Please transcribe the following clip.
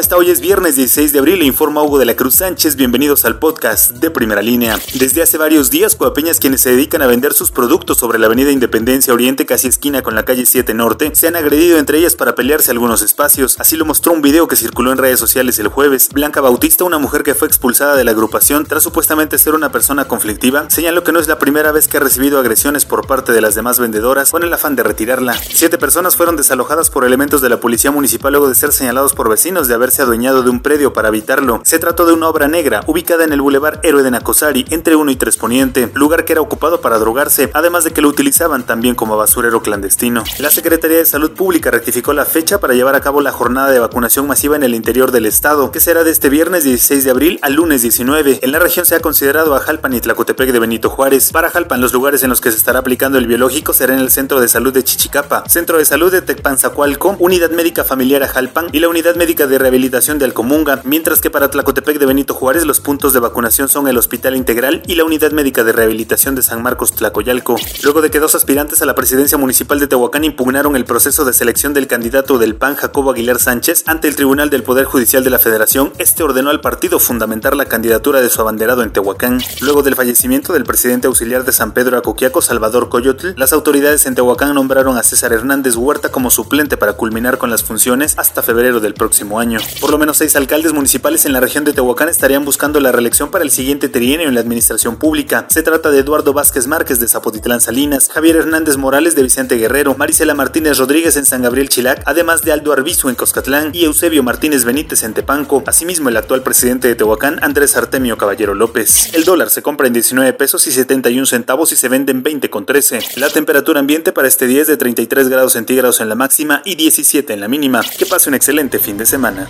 ¿Cómo está? Hoy es viernes 16 de abril, le informa Hugo de la Cruz Sánchez. Bienvenidos al podcast de Primera Línea. Desde hace varios días, Coapeñas, quienes se dedican a vender sus productos sobre la avenida Independencia Oriente, casi esquina con la calle 7 Norte, se han agredido entre ellas para pelearse algunos espacios. Así lo mostró un video que circuló en redes sociales el jueves. Blanca Bautista, una mujer que fue expulsada de la agrupación tras supuestamente ser una persona conflictiva, señaló que no es la primera vez que ha recibido agresiones por parte de las demás vendedoras con el afán de retirarla. Siete personas fueron desalojadas por elementos de la policía municipal luego de ser señalados por vecinos de haberse adueñado de un predio para habitarlo. Se trató de una obra negra ubicada en el Boulevard Héroe de Nacosari, entre 1 y 3 Poniente, lugar que era ocupado para drogarse, además de que lo utilizaban también como basurero clandestino. La Secretaría de Salud Pública rectificó la fecha para llevar a cabo la jornada de vacunación masiva en el interior del estado, que será de este viernes 16 de abril al lunes 19. En la región se ha considerado a Jalpan y Tlacotepec de Benito Juárez. Para Jalpan, los lugares en los que se estará aplicando el biológico serán el Centro de Salud de Chichicapa, Centro de Salud de Tecpanzacualco, Unidad Médica Familiar a Jalpan y la Unidad Médica de Rehabilitación de Alcomunga, mientras que para Tlacotepec de Benito Juárez los puntos de vacunación son el Hospital Integral y la Unidad Médica de Rehabilitación de San Marcos Tlacoyalco. Luego de que dos aspirantes a la presidencia municipal de Tehuacán impugnaron el proceso de selección del candidato del PAN Jacobo Aguilar Sánchez ante el Tribunal del Poder Judicial de la Federación, este ordenó al partido fundamentar la candidatura de su abanderado en Tehuacán. Luego del fallecimiento del presidente auxiliar de San Pedro Acoquiaco, Salvador Coyotl, las autoridades en Tehuacán nombraron a César Hernández Huerta como suplente para culminar con las funciones hasta febrero del próximo Por lo menos seis alcaldes municipales en la región de Tehuacán estarían buscando la reelección para el siguiente trienio en la administración pública. Se trata de Eduardo Vázquez Márquez de Zapotitlán Salinas, Javier Hernández Morales de Vicente Guerrero, Marisela Martínez Rodríguez en San Gabriel Chilac, además de Aldo Arbizu en Coscatlán y Eusebio Martínez Benítez en Tepanco. Asimismo, el actual presidente de Tehuacán, Andrés Artemio Caballero López. El dólar se compra en 19 pesos y 71 centavos y se vende en 20 con 13. La temperatura ambiente para este día es de 33 grados centígrados en la máxima y 17 en la mínima. Que pase un excelente fin de semana.